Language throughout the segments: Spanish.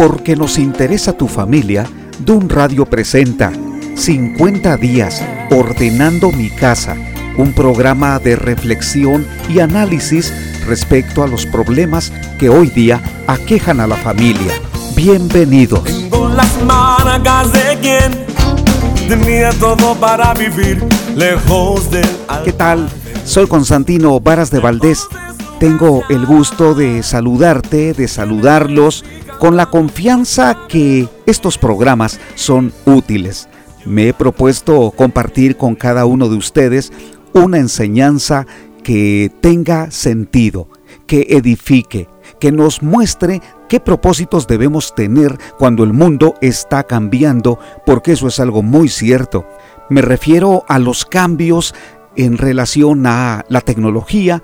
Porque nos interesa tu familia, Dun Radio presenta 50 días ordenando mi casa, un programa de reflexión y análisis respecto a los problemas que hoy día aquejan a la familia. Bienvenidos. Tengo las marcas de quien tenía todo para vivir lejos del ¿Qué tal? Soy Constantino Varas de Valdés. Tengo el gusto de saludarte, de saludarlos, con la confianza que estos programas son útiles. Me he propuesto compartir con cada uno de ustedes una enseñanza que tenga sentido, que edifique, que nos muestre qué propósitos debemos tener cuando el mundo está cambiando, porque eso es algo muy cierto. Me refiero a los cambios en relación a la tecnología,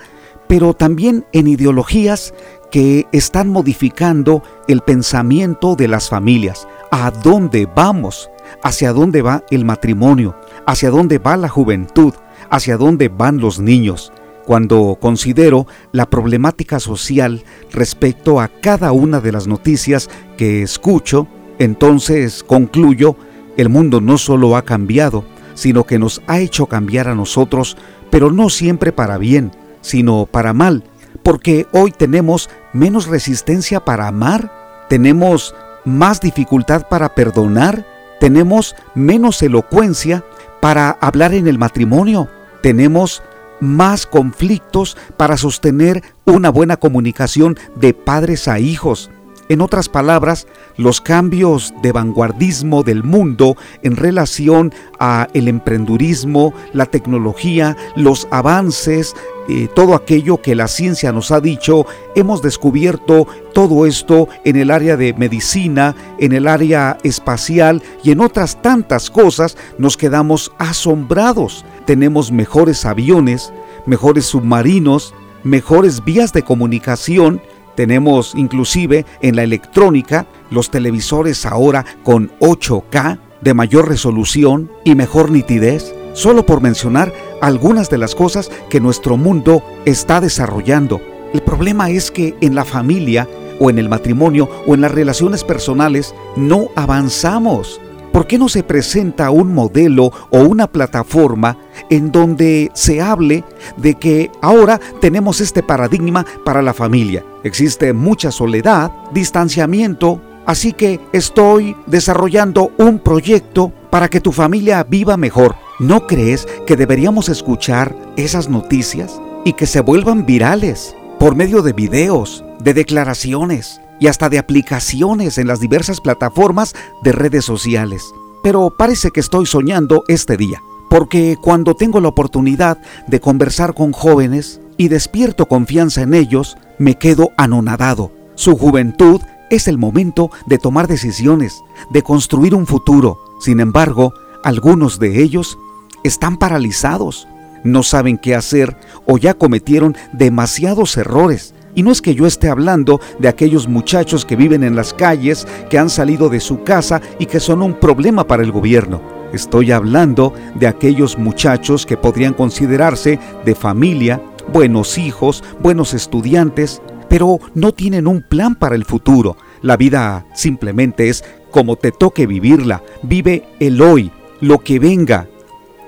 pero también en ideologías que están modificando el pensamiento de las familias. ¿A dónde vamos? ¿Hacia dónde va el matrimonio? ¿Hacia dónde va la juventud? ¿Hacia dónde van los niños? Cuando considero la problemática social respecto a cada una de las noticias que escucho, entonces concluyo, el mundo no solo ha cambiado, sino que nos ha hecho cambiar a nosotros, pero no siempre para bien, sino para mal, porque hoy tenemos menos resistencia para amar, tenemos más dificultad para perdonar, tenemos menos elocuencia para hablar en el matrimonio, tenemos más conflictos para sostener una buena comunicación de padres a hijos. En otras palabras, los cambios de vanguardismo del mundo en relación a el emprendurismo, la tecnología, los avances, eh, todo aquello que la ciencia nos ha dicho, hemos descubierto todo esto en el área de medicina, en el área espacial y en otras tantas cosas, nos quedamos asombrados. Tenemos mejores aviones, mejores submarinos, mejores vías de comunicación, tenemos inclusive en la electrónica los televisores ahora con 8K de mayor resolución y mejor nitidez, solo por mencionar algunas de las cosas que nuestro mundo está desarrollando. El problema es que en la familia o en el matrimonio o en las relaciones personales no avanzamos. ¿Por qué no se presenta un modelo o una plataforma en donde se hable de que ahora tenemos este paradigma para la familia? Existe mucha soledad, distanciamiento, así que estoy desarrollando un proyecto para que tu familia viva mejor. ¿No crees que deberíamos escuchar esas noticias y que se vuelvan virales por medio de videos, de declaraciones, y hasta de aplicaciones en las diversas plataformas de redes sociales. Pero parece que estoy soñando este día, porque cuando tengo la oportunidad de conversar con jóvenes y despierto confianza en ellos, me quedo anonadado. Su juventud es el momento de tomar decisiones, de construir un futuro. Sin embargo, algunos de ellos están paralizados, no saben qué hacer o ya cometieron demasiados errores y no es que yo esté hablando de aquellos muchachos que viven en las calles, que han salido de su casa y que son un problema para el gobierno. Estoy hablando de aquellos muchachos que podrían considerarse de familia, buenos hijos, buenos estudiantes, pero no tienen un plan para el futuro. La vida simplemente es como te toque vivirla. Vive el hoy, lo que venga,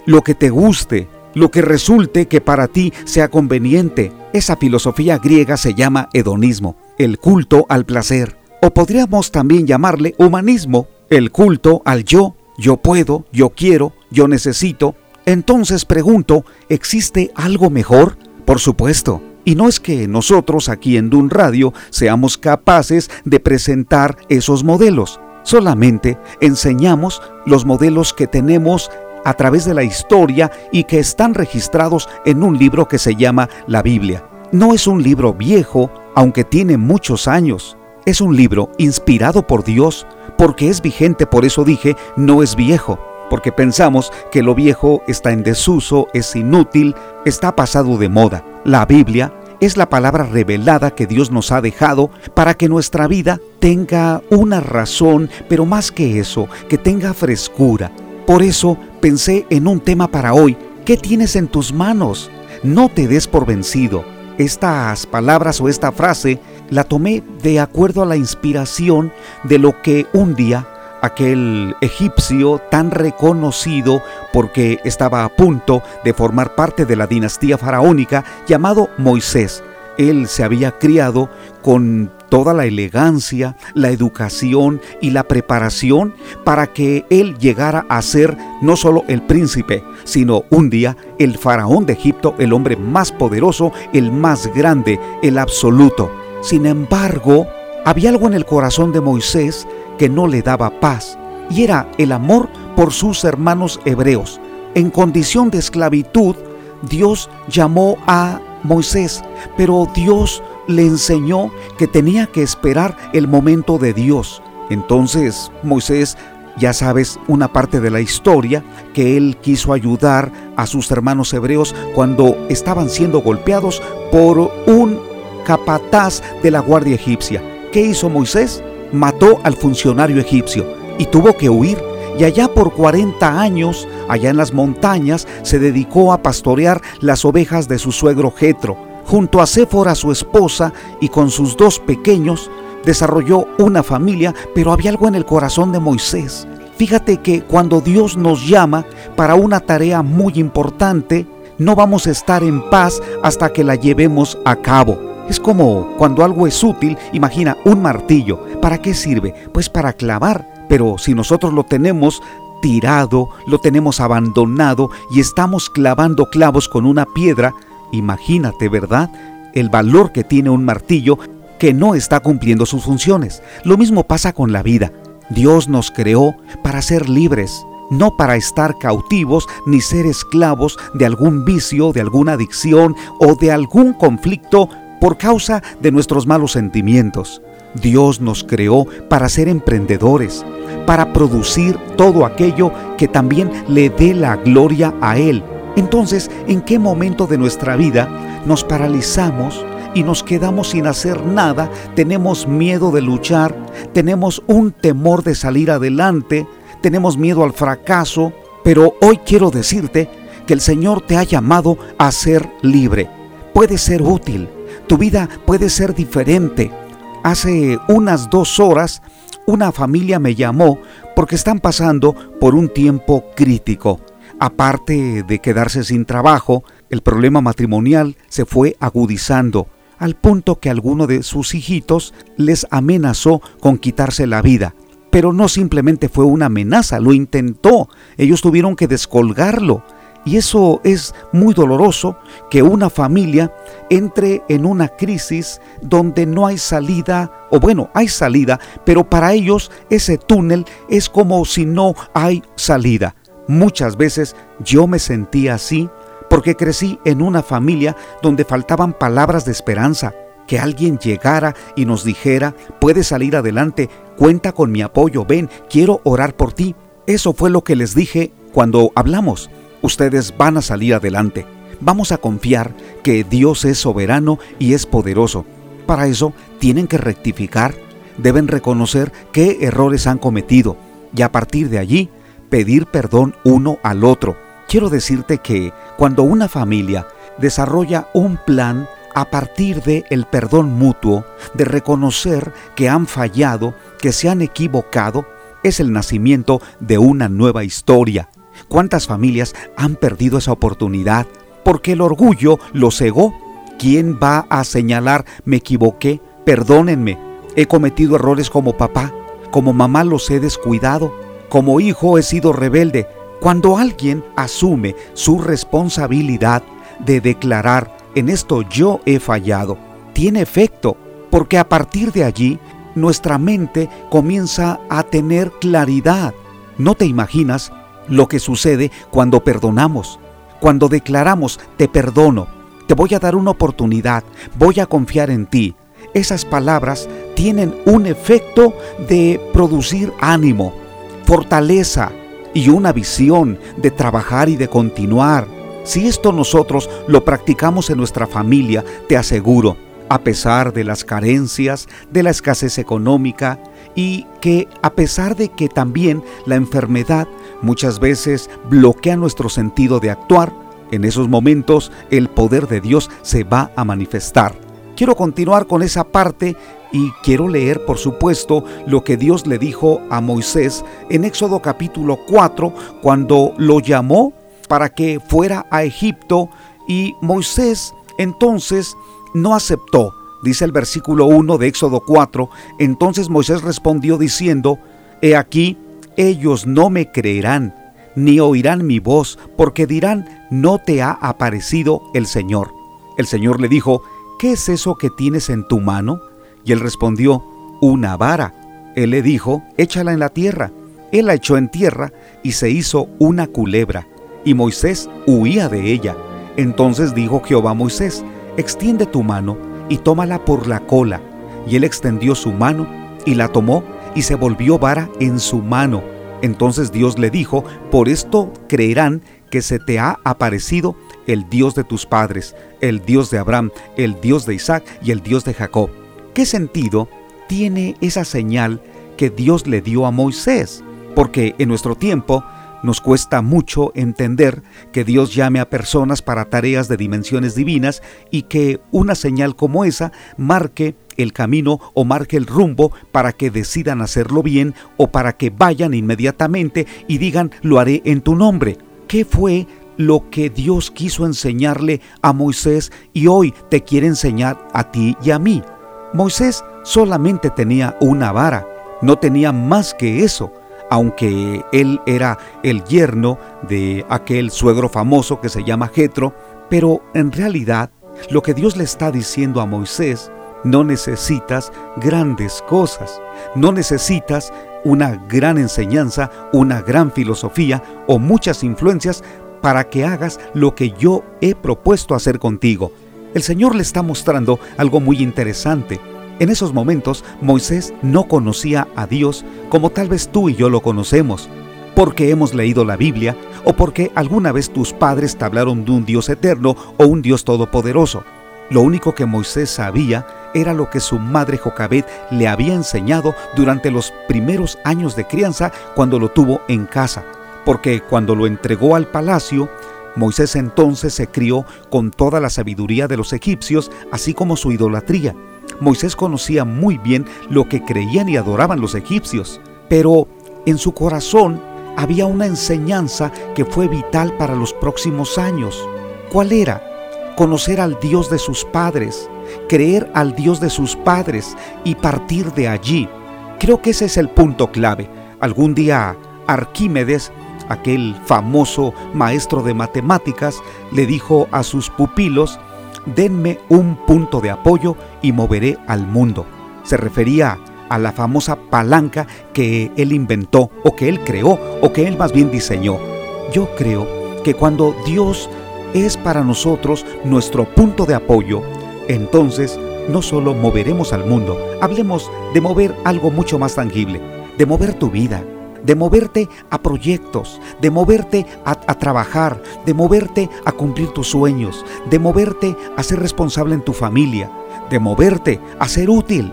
lo que te guste, lo que resulte que para ti sea conveniente. Esa filosofía griega se llama hedonismo, el culto al placer. O podríamos también llamarle humanismo, el culto al yo. Yo puedo, yo quiero, yo necesito. Entonces pregunto, ¿existe algo mejor? Por supuesto. Y no es que nosotros aquí en Dun Radio seamos capaces de presentar esos modelos. Solamente enseñamos los modelos que tenemos a través de la historia y que están registrados en un libro que se llama la Biblia. No es un libro viejo, aunque tiene muchos años. Es un libro inspirado por Dios, porque es vigente, por eso dije, no es viejo, porque pensamos que lo viejo está en desuso, es inútil, está pasado de moda. La Biblia es la palabra revelada que Dios nos ha dejado para que nuestra vida tenga una razón, pero más que eso, que tenga frescura, por eso pensé en un tema para hoy. ¿Qué tienes en tus manos? No te des por vencido. Estas palabras o esta frase la tomé de acuerdo a la inspiración de lo que un día aquel egipcio tan reconocido porque estaba a punto de formar parte de la dinastía faraónica llamado Moisés. Él se había criado con toda la elegancia, la educación y la preparación para que él llegara a ser no solo el príncipe, sino un día el faraón de Egipto, el hombre más poderoso, el más grande, el absoluto. Sin embargo, había algo en el corazón de Moisés que no le daba paz, y era el amor por sus hermanos hebreos. En condición de esclavitud, Dios llamó a Moisés, pero Dios le enseñó que tenía que esperar el momento de Dios. Entonces Moisés, ya sabes una parte de la historia, que él quiso ayudar a sus hermanos hebreos cuando estaban siendo golpeados por un capataz de la guardia egipcia. ¿Qué hizo Moisés? Mató al funcionario egipcio y tuvo que huir. Y allá por 40 años, allá en las montañas, se dedicó a pastorear las ovejas de su suegro Jetro. Junto a Séfora, su esposa, y con sus dos pequeños, desarrolló una familia, pero había algo en el corazón de Moisés. Fíjate que cuando Dios nos llama para una tarea muy importante, no vamos a estar en paz hasta que la llevemos a cabo. Es como cuando algo es útil, imagina un martillo. ¿Para qué sirve? Pues para clavar. Pero si nosotros lo tenemos tirado, lo tenemos abandonado y estamos clavando clavos con una piedra, imagínate, ¿verdad? El valor que tiene un martillo que no está cumpliendo sus funciones. Lo mismo pasa con la vida. Dios nos creó para ser libres, no para estar cautivos ni ser esclavos de algún vicio, de alguna adicción o de algún conflicto por causa de nuestros malos sentimientos. Dios nos creó para ser emprendedores, para producir todo aquello que también le dé la gloria a Él. Entonces, ¿en qué momento de nuestra vida nos paralizamos y nos quedamos sin hacer nada? Tenemos miedo de luchar, tenemos un temor de salir adelante, tenemos miedo al fracaso, pero hoy quiero decirte que el Señor te ha llamado a ser libre. Puede ser útil, tu vida puede ser diferente. Hace unas dos horas una familia me llamó porque están pasando por un tiempo crítico. Aparte de quedarse sin trabajo, el problema matrimonial se fue agudizando al punto que alguno de sus hijitos les amenazó con quitarse la vida. Pero no simplemente fue una amenaza, lo intentó. Ellos tuvieron que descolgarlo. Y eso es muy doloroso que una familia entre en una crisis donde no hay salida, o bueno, hay salida, pero para ellos ese túnel es como si no hay salida. Muchas veces yo me sentía así porque crecí en una familia donde faltaban palabras de esperanza, que alguien llegara y nos dijera, puedes salir adelante, cuenta con mi apoyo, ven, quiero orar por ti. Eso fue lo que les dije cuando hablamos ustedes van a salir adelante. Vamos a confiar que Dios es soberano y es poderoso. Para eso tienen que rectificar, deben reconocer qué errores han cometido y a partir de allí pedir perdón uno al otro. Quiero decirte que cuando una familia desarrolla un plan a partir de el perdón mutuo, de reconocer que han fallado, que se han equivocado, es el nacimiento de una nueva historia, ¿Cuántas familias han perdido esa oportunidad porque el orgullo los cegó? ¿Quién va a señalar me equivoqué? Perdónenme, he cometido errores como papá, como mamá los he descuidado, como hijo he sido rebelde. Cuando alguien asume su responsabilidad de declarar en esto yo he fallado, tiene efecto, porque a partir de allí nuestra mente comienza a tener claridad. No te imaginas lo que sucede cuando perdonamos, cuando declaramos, te perdono, te voy a dar una oportunidad, voy a confiar en ti. Esas palabras tienen un efecto de producir ánimo, fortaleza y una visión de trabajar y de continuar. Si esto nosotros lo practicamos en nuestra familia, te aseguro, a pesar de las carencias, de la escasez económica y que a pesar de que también la enfermedad muchas veces bloquea nuestro sentido de actuar, En esos momentos el poder de Dios se va a manifestar. Quiero continuar con esa parte y quiero leer, por supuesto, lo que Dios le dijo a Moisés en Éxodo capítulo 4, cuando lo llamó para que fuera a Egipto y Moisés entonces no aceptó. Dice el versículo 1 de Éxodo 4, entonces Moisés respondió diciendo, He aquí, ellos no me creerán, ni oirán mi voz, porque dirán, no te ha aparecido el Señor. El Señor le dijo, ¿qué es eso que tienes en tu mano? Y él respondió, una vara. Él le dijo, échala en la tierra. Él la echó en tierra y se hizo una culebra, y Moisés huía de ella. Entonces dijo Jehová a Moisés, extiende tu mano y tómala por la cola. Y él extendió su mano y la tomó y se volvió vara en su mano. Entonces Dios le dijo, por esto creerán que se te ha aparecido el Dios de tus padres, el Dios de Abraham, el Dios de Isaac y el Dios de Jacob. ¿Qué sentido tiene esa señal que Dios le dio a Moisés? Porque en nuestro tiempo nos cuesta mucho entender que Dios llame a personas para tareas de dimensiones divinas y que una señal como esa marque el camino o marque el rumbo para que decidan hacerlo bien o para que vayan inmediatamente y digan lo haré en tu nombre. ¿Qué fue lo que Dios quiso enseñarle a Moisés y hoy te quiere enseñar a ti y a mí? Moisés solamente tenía una vara, no tenía más que eso, aunque él era el yerno de aquel suegro famoso que se llama Jetro, pero en realidad lo que Dios le está diciendo a Moisés, no necesitas grandes cosas, no necesitas una gran enseñanza, una gran filosofía o muchas influencias para que hagas lo que yo he propuesto hacer contigo. El Señor le está mostrando algo muy interesante. En esos momentos Moisés no conocía a Dios como tal vez tú y yo lo conocemos, porque hemos leído la Biblia o porque alguna vez tus padres te hablaron de un Dios eterno o un Dios todopoderoso. Lo único que Moisés sabía era lo que su madre Jocabet le había enseñado durante los primeros años de crianza cuando lo tuvo en casa, porque cuando lo entregó al palacio, Moisés entonces se crió con toda la sabiduría de los egipcios, así como su idolatría. Moisés conocía muy bien lo que creían y adoraban los egipcios, pero en su corazón había una enseñanza que fue vital para los próximos años. ¿Cuál era? Conocer al Dios de sus padres, creer al Dios de sus padres y partir de allí. Creo que ese es el punto clave. Algún día Arquímedes, aquel famoso maestro de matemáticas, le dijo a sus pupilos, denme un punto de apoyo y moveré al mundo. Se refería a la famosa palanca que él inventó o que él creó o que él más bien diseñó. Yo creo que cuando Dios es para nosotros nuestro punto de apoyo, entonces no solo moveremos al mundo, hablemos de mover algo mucho más tangible, de mover tu vida, de moverte a proyectos, de moverte a, trabajar, de moverte a cumplir tus sueños, de moverte a ser responsable en tu familia, de moverte a ser útil.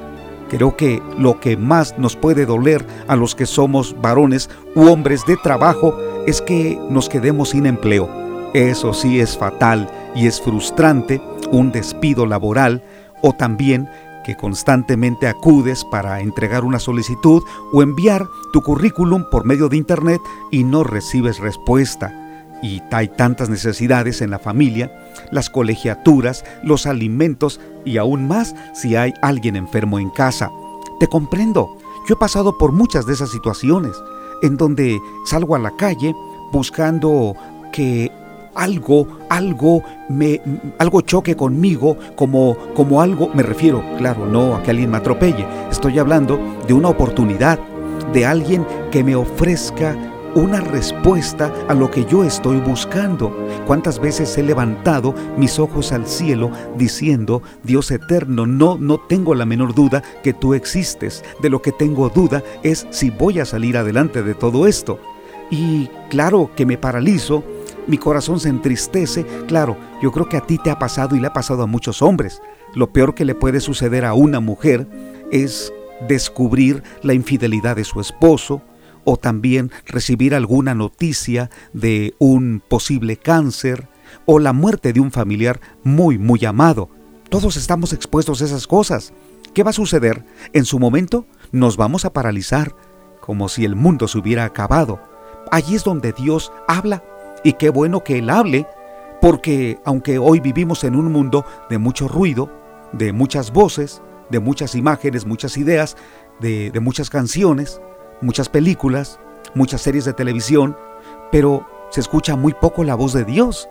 Creo que lo que más nos puede doler a los que somos varones u hombres de trabajo es que nos quedemos sin empleo. Eso sí es fatal y es frustrante, un despido laboral o también que constantemente acudes para entregar una solicitud o enviar tu currículum por medio de Internet y no recibes respuesta. Y hay tantas necesidades en la familia, las colegiaturas, los alimentos y aún más si hay alguien enfermo en casa. Te comprendo, yo he pasado por muchas de esas situaciones en donde salgo a la calle buscando que algo, algo me algo choque conmigo como como algo, me refiero, claro, no a que alguien me atropelle. Estoy hablando de una oportunidad, de alguien que me ofrezca una respuesta a lo que yo estoy buscando. ¿Cuántas veces he levantado mis ojos al cielo diciendo, Dios eterno, no, no tengo la menor duda que tú existes. De lo que tengo duda es si voy a salir adelante de todo esto. Y claro que me paralizo mi corazón se entristece. Claro, yo creo que a ti te ha pasado y le ha pasado a muchos hombres. Lo peor que le puede suceder a una mujer es descubrir la infidelidad de su esposo o también recibir alguna noticia de un posible cáncer o la muerte de un familiar muy, muy amado. Todos estamos expuestos a esas cosas. ¿Qué va a suceder? En su momento nos vamos a paralizar, como si el mundo se hubiera acabado. Allí es donde Dios habla. Y qué bueno que Él hable, porque aunque hoy vivimos en un mundo de mucho ruido, de muchas voces, de muchas imágenes, muchas ideas, de, de muchas canciones, muchas películas, muchas series de televisión, pero se escucha muy poco la voz de Dios.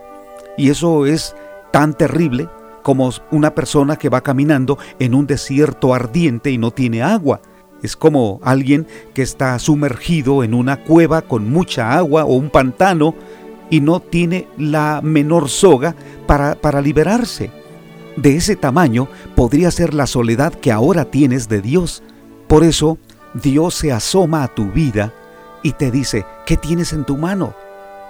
Y eso es tan terrible como una persona que va caminando en un desierto ardiente y no tiene agua. Es como alguien que está sumergido en una cueva con mucha agua o un pantano y no tiene la menor soga para, para liberarse. De ese tamaño podría ser la soledad que ahora tienes de Dios. Por eso Dios se asoma a tu vida y te dice, ¿qué tienes en tu mano?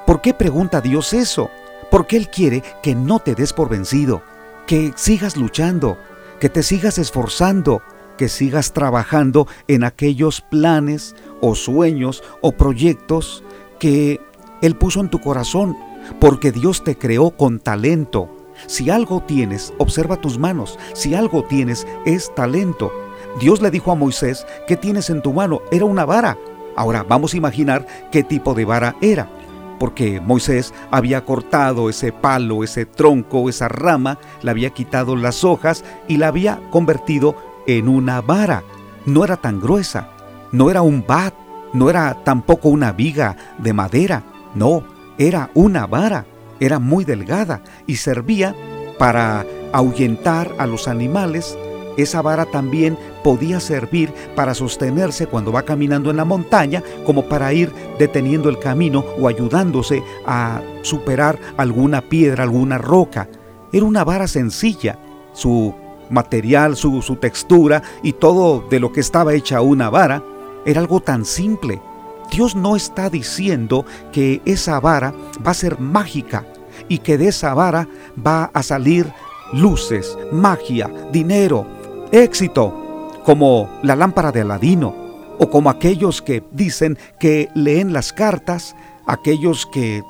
¿Por qué pregunta Dios eso? Porque Él quiere que no te des por vencido, que sigas luchando, que te sigas esforzando, que sigas trabajando en aquellos planes o sueños o proyectos que Él puso en tu corazón, porque Dios te creó con talento. Si algo tienes, observa tus manos. Si algo tienes, es talento. Dios le dijo a Moisés, ¿qué tienes en tu mano? Era una vara. Ahora vamos a imaginar qué tipo de vara era porque Moisés había cortado ese palo, ese tronco, esa rama, le había quitado las hojas y la había convertido en una vara. No era tan gruesa, no era un bat, no era tampoco una viga de madera, no, era una vara, era muy delgada y servía para ahuyentar a los animales esa vara también podía servir para sostenerse cuando va caminando en la montaña, como para ir deteniendo el camino o ayudándose a superar alguna piedra, alguna roca. Era una vara sencilla. Su material, su, su textura y todo de lo que estaba hecha una vara era algo tan simple. Dios no está diciendo que esa vara va a ser mágica y que de esa vara va a salir luces, magia, dinero, éxito, como la lámpara de Aladino, o como aquellos que dicen que leen las cartas, aquellos que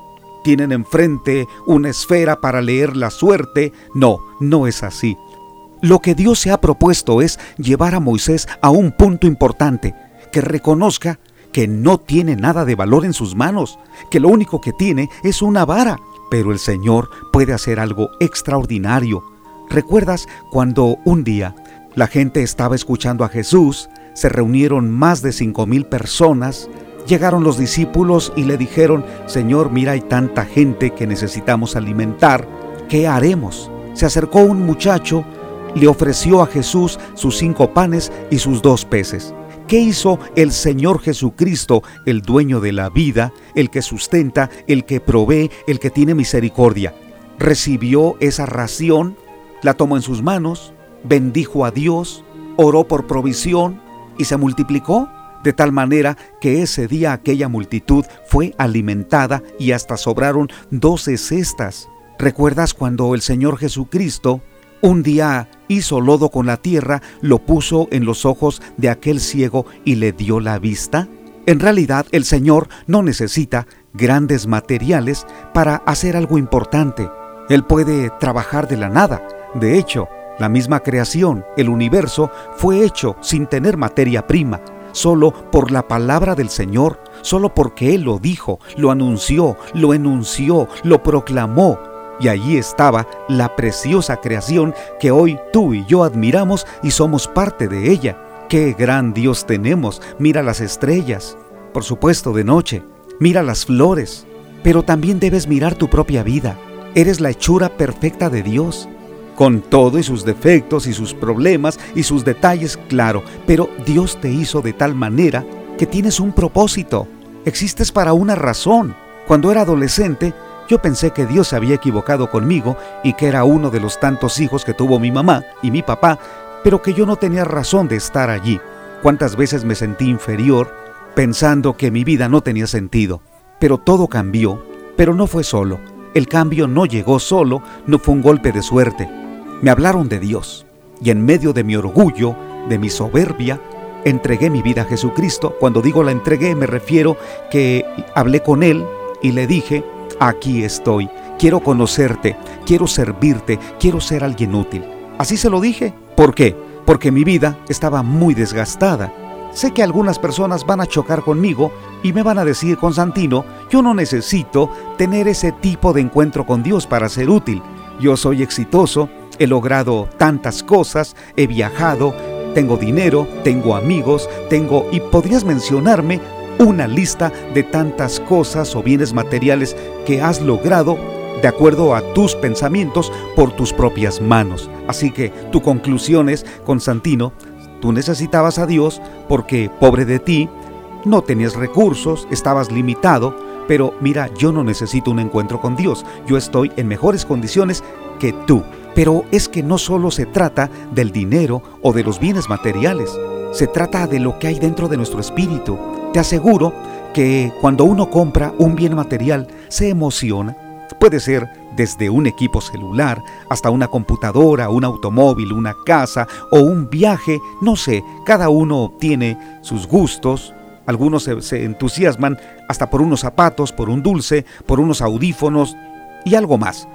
tienen enfrente una esfera para leer la suerte. No, no es así. Lo que Dios se ha propuesto es llevar a Moisés a un punto importante, que reconozca que no tiene nada de valor en sus manos, que lo único que tiene es una vara, pero el Señor puede hacer algo extraordinario. ¿Recuerdas cuando un día la gente estaba escuchando a Jesús, se reunieron más de cinco mil personas, llegaron los discípulos y le dijeron, Señor, mira, hay tanta gente que necesitamos alimentar, ¿qué haremos? Se acercó un muchacho, le ofreció a Jesús sus cinco panes y sus dos peces. ¿Qué hizo el Señor Jesucristo, el dueño de la vida, el que sustenta, el que provee, el que tiene misericordia? Recibió esa ración, la tomó en sus manos, bendijo a Dios, oró por provisión y se multiplicó, de tal manera que ese día aquella multitud fue alimentada y hasta sobraron doce cestas. ¿Recuerdas cuando el Señor Jesucristo un día hizo lodo con la tierra, lo puso en los ojos de aquel ciego y le dio la vista? En realidad el Señor no necesita grandes materiales para hacer algo importante. Él puede trabajar de la nada. De hecho, la misma creación, el universo, fue hecho sin tener materia prima, solo por la palabra del Señor, solo porque Él lo dijo, lo anunció, lo enunció, lo proclamó. Y allí estaba la preciosa creación que hoy tú y yo admiramos y somos parte de ella. ¡Qué gran Dios tenemos! Mira las estrellas, por supuesto de noche, mira las flores, pero también debes mirar tu propia vida. Eres la hechura perfecta de Dios con todo y sus defectos y sus problemas y sus detalles, claro, pero Dios te hizo de tal manera que tienes un propósito, existes para una razón. Cuando era adolescente, yo pensé que Dios se había equivocado conmigo y que era uno de los tantos hijos que tuvo mi mamá y mi papá, pero que yo no tenía razón de estar allí. Cuántas veces me sentí inferior pensando que mi vida no tenía sentido. Pero todo cambió, pero no fue solo. El cambio no llegó solo, no fue un golpe de suerte. Me hablaron de Dios y en medio de mi orgullo, de mi soberbia, entregué mi vida a Jesucristo. Cuando digo la entregué me refiero que hablé con Él y le dije, aquí estoy, quiero conocerte, quiero servirte, quiero ser alguien útil. Así se lo dije. ¿Por qué? Porque mi vida estaba muy desgastada. Sé que algunas personas van a chocar conmigo y me van a decir, Constantino, yo no necesito tener ese tipo de encuentro con Dios para ser útil. Yo soy exitoso, he logrado tantas cosas, he viajado, tengo dinero, tengo amigos, tengo... y podrías mencionarme una lista de tantas cosas o bienes materiales que has logrado de acuerdo a tus pensamientos por tus propias manos. Así que tu conclusión es, Constantino, tú necesitabas a Dios porque, pobre de ti, no tenías recursos, estabas limitado, pero mira, yo no necesito un encuentro con Dios, yo estoy en mejores condiciones que tú. Pero es que no solo se trata del dinero o de los bienes materiales, se trata de lo que hay dentro de nuestro espíritu. Te aseguro que cuando uno compra un bien material se emociona, Puede ser desde un equipo celular hasta una computadora, un automóvil, una casa o un viaje, no sé, cada uno tiene sus gustos. Algunos se, entusiasman hasta por unos zapatos, por un dulce, por unos audífonos y algo más.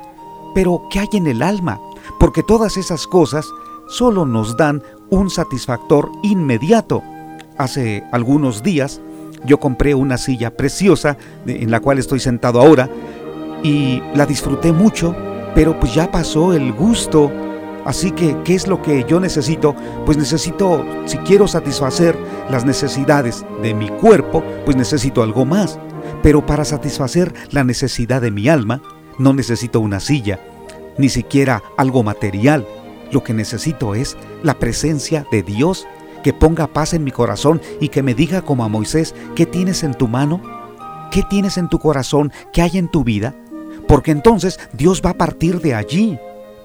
Pero, ¿qué hay en el alma? Porque todas esas cosas solo nos dan un satisfactor inmediato. Hace algunos días yo compré una silla preciosa en la cual estoy sentado ahora y la disfruté mucho, pero pues ya pasó el gusto. Así que, ¿qué es lo que yo necesito? Pues necesito, si quiero satisfacer las necesidades de mi cuerpo, pues necesito algo más. Pero para satisfacer la necesidad de mi alma, no necesito una silla, ni siquiera algo material. Lo que necesito es la presencia de Dios, que ponga paz en mi corazón y que me diga como a Moisés, ¿qué tienes en tu mano? ¿Qué tienes en tu corazón? ¿Qué hay en tu vida? porque entonces Dios va a partir de allí.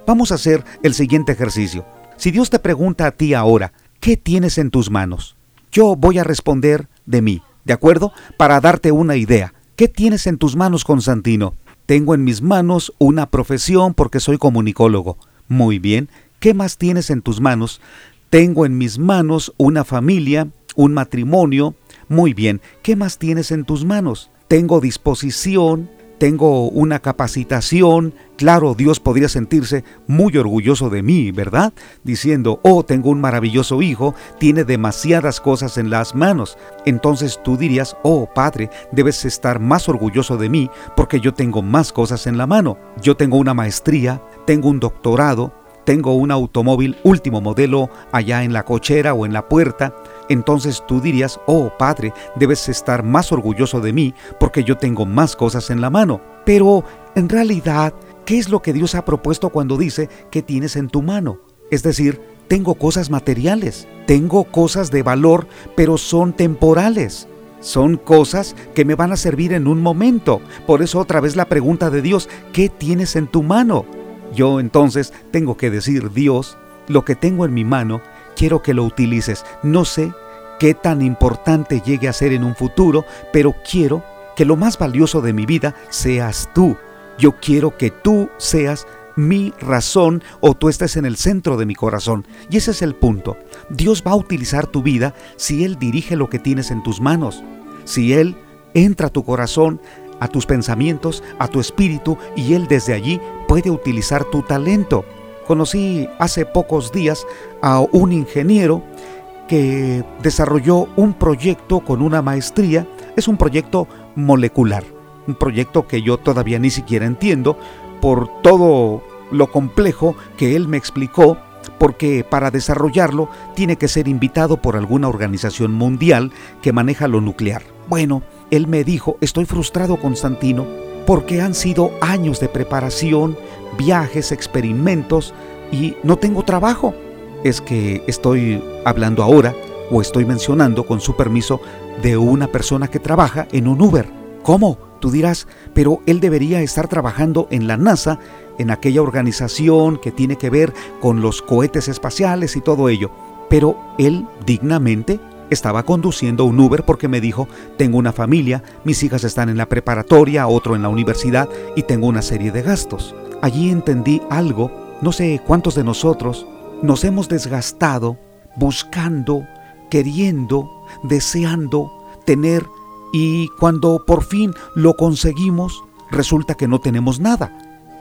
Vamos a hacer el siguiente ejercicio. Si Dios te pregunta a ti ahora, ¿qué tienes en tus manos? Yo voy a responder de mí, ¿de acuerdo? Para darte una idea. ¿Qué tienes en tus manos, Constantino? Tengo en mis manos una profesión porque soy comunicólogo. Muy bien. ¿Qué más tienes en tus manos? Tengo en mis manos una familia, un matrimonio. Muy bien. ¿Qué más tienes en tus manos? Tengo disposición, tengo una capacitación, claro, Dios podría sentirse muy orgulloso de mí, ¿verdad? Diciendo, oh, tengo un maravilloso hijo, tiene demasiadas cosas en las manos. Entonces tú dirías, oh, Padre, debes estar más orgulloso de mí porque yo tengo más cosas en la mano. Yo tengo una maestría, tengo un doctorado, tengo un automóvil último modelo allá en la cochera o en la puerta, entonces tú dirías, oh Padre, debes estar más orgulloso de mí porque yo tengo más cosas en la mano. Pero, en realidad, ¿qué es lo que Dios ha propuesto cuando dice que tienes en tu mano? Es decir, tengo cosas materiales, tengo cosas de valor, pero son temporales. Son cosas que me van a servir en un momento. Por eso otra vez la pregunta de Dios, ¿qué tienes en tu mano? Yo entonces tengo que decir, Dios, lo que tengo en mi mano quiero que lo utilices. No sé qué tan importante llegue a ser en un futuro, pero quiero que lo más valioso de mi vida seas tú. Yo quiero que tú seas mi razón o tú estés en el centro de mi corazón. Y ese es el punto. Dios va a utilizar tu vida si Él dirige lo que tienes en tus manos. Si Él entra a tu corazón, a tus pensamientos, a tu espíritu y Él desde allí puede utilizar tu talento. Conocí hace pocos días a un ingeniero que desarrolló un proyecto con una maestría. Es un proyecto molecular, un proyecto que yo todavía ni siquiera entiendo por todo lo complejo que él me explicó, porque para desarrollarlo tiene que ser invitado por alguna organización mundial que maneja lo nuclear. Bueno, él me dijo, estoy frustrado, Constantino, porque han sido años de preparación, viajes, experimentos y no tengo trabajo. Es que estoy hablando ahora o estoy mencionando con su permiso de una persona que trabaja en un Uber. ¿Cómo? Tú dirás, pero él debería estar trabajando en la NASA, en aquella organización que tiene que ver con los cohetes espaciales y todo ello. Pero él dignamente estaba conduciendo un Uber porque me dijo, tengo una familia, mis hijas están en la preparatoria, otro en la universidad y tengo una serie de gastos. Allí entendí algo, no sé cuántos de nosotros nos hemos desgastado buscando, queriendo, deseando tener y cuando por fin lo conseguimos, resulta que no tenemos nada.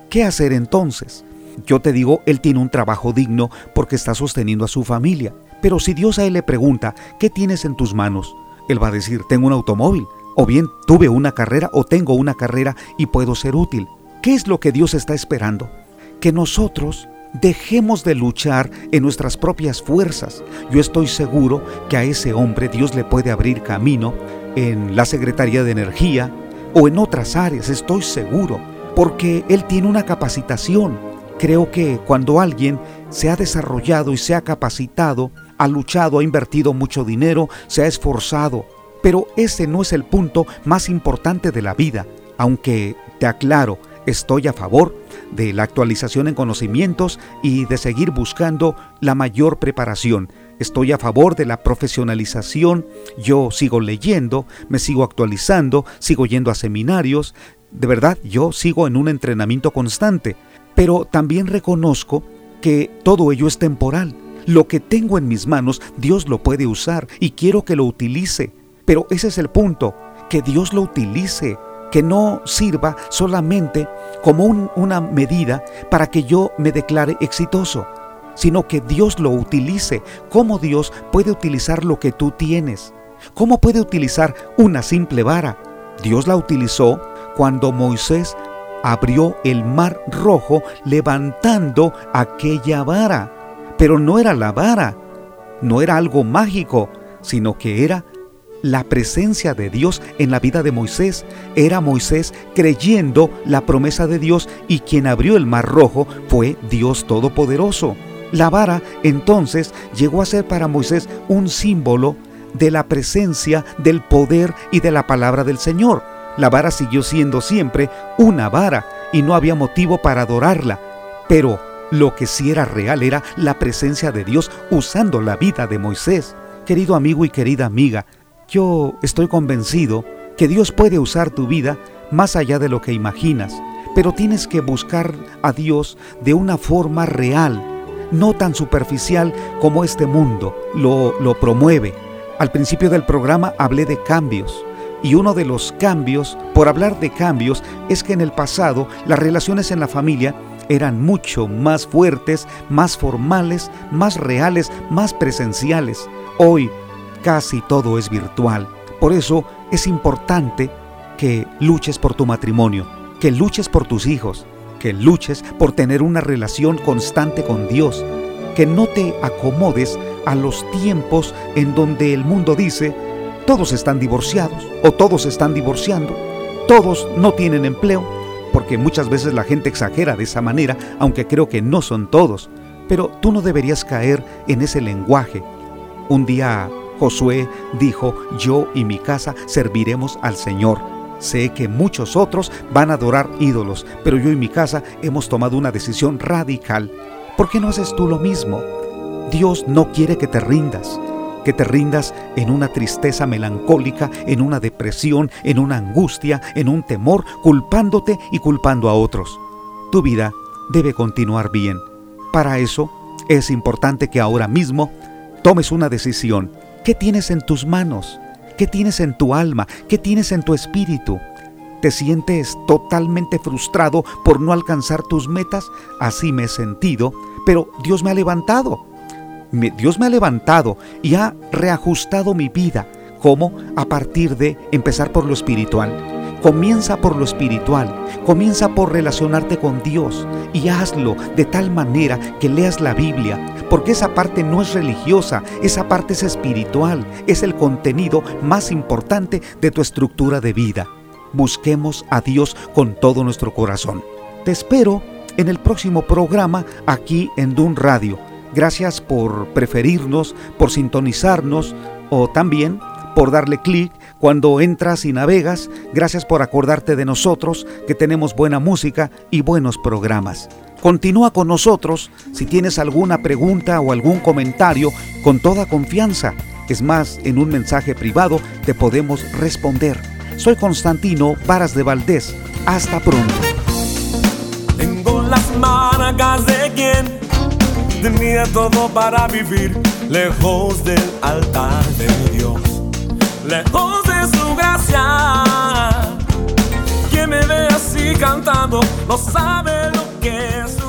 ¿Qué hacer entonces? Yo te digo, él tiene un trabajo digno porque está sosteniendo a su familia. Pero si Dios a él le pregunta, ¿qué tienes en tus manos? Él va a decir, tengo un automóvil. O bien, tuve una carrera o tengo una carrera y puedo ser útil. ¿Qué es lo que Dios está esperando? Que nosotros dejemos de luchar en nuestras propias fuerzas. Yo estoy seguro que a ese hombre Dios le puede abrir camino en la Secretaría de Energía o en otras áreas, estoy seguro, porque él tiene una capacitación. Creo que cuando alguien se ha desarrollado y se ha capacitado, ha luchado, ha invertido mucho dinero, se ha esforzado, pero ese no es el punto más importante de la vida, aunque te aclaro, estoy a favor de la actualización en conocimientos y de seguir buscando la mayor preparación. Estoy a favor de la profesionalización, yo sigo leyendo, me sigo actualizando, sigo yendo a seminarios, de verdad yo sigo en un entrenamiento constante, pero también reconozco que todo ello es temporal. Lo que tengo en mis manos, Dios lo puede usar y quiero que lo utilice. Pero ese es el punto, que Dios lo utilice, que no sirva solamente como una medida para que yo me declare exitoso, sino que Dios lo utilice. ¿Cómo Dios puede utilizar lo que tú tienes? ¿Cómo puede utilizar una simple vara? Dios la utilizó cuando Moisés abrió el mar rojo levantando aquella vara. Pero no era la vara, no era algo mágico, sino que era la presencia de Dios en la vida de Moisés. Era Moisés creyendo la promesa de Dios y quien abrió el mar rojo fue Dios Todopoderoso. La vara entonces llegó a ser para Moisés un símbolo de la presencia, del poder y de la palabra del Señor. La vara siguió siendo siempre una vara y no había motivo para adorarla. Pero lo que sí era real era la presencia de Dios usando la vida de Moisés. Querido amigo y querida amiga, yo estoy convencido que Dios puede usar tu vida más allá de lo que imaginas, pero tienes que buscar a Dios de una forma real, no tan superficial como este mundo lo, lo promueve. Al principio del programa hablé de cambios. Y uno de los cambios, por hablar de cambios, es que en el pasado las relaciones en la familia eran mucho más fuertes, más formales, más reales, más presenciales. Hoy casi todo es virtual. Por eso es importante que luches por tu matrimonio, que luches por tus hijos, que luches por tener una relación constante con Dios, que no te acomodes a los tiempos en donde el mundo dice, todos están divorciados o todos están divorciando, todos no tienen empleo, porque muchas veces la gente exagera de esa manera, aunque creo que no son todos, pero tú no deberías caer en ese lenguaje. Un día Josué dijo, yo y mi casa serviremos al Señor. Sé que muchos otros van a adorar ídolos, pero yo y mi casa hemos tomado una decisión radical. ¿Por qué no haces tú lo mismo? Dios no quiere que te rindas, que te rindas en una tristeza melancólica, en una depresión, en una angustia, en un temor, culpándote y culpando a otros. Tu vida debe continuar bien. Para eso es importante que ahora mismo tomes una decisión. ¿Qué tienes en tus manos? ¿Qué tienes en tu alma? ¿Qué tienes en tu espíritu? ¿Te sientes totalmente frustrado por no alcanzar tus metas? Así me he sentido, pero Dios me ha levantado. Dios me ha levantado y ha reajustado mi vida. ¿Cómo? A partir de empezar por lo espiritual. Comienza por lo espiritual, comienza por relacionarte con Dios y hazlo de tal manera que leas la Biblia, porque esa parte no es religiosa, esa parte es espiritual, es el contenido más importante de tu estructura de vida. Busquemos a Dios con todo nuestro corazón. Te espero en el próximo programa aquí en Dun Radio. Gracias por preferirnos, por sintonizarnos o también por darle clic cuando entras y navegas. Gracias por acordarte de nosotros, que tenemos buena música y buenos programas. Continúa con nosotros si tienes alguna pregunta o algún comentario con toda confianza. Es más, en un mensaje privado te podemos responder. Soy Constantino Varas de Valdés. Hasta pronto. Tengo las de quien tenía todo para vivir. Lejos del altar de mi Dios, lejos de su gracia. Quien me ve así cantando. No sabe lo que es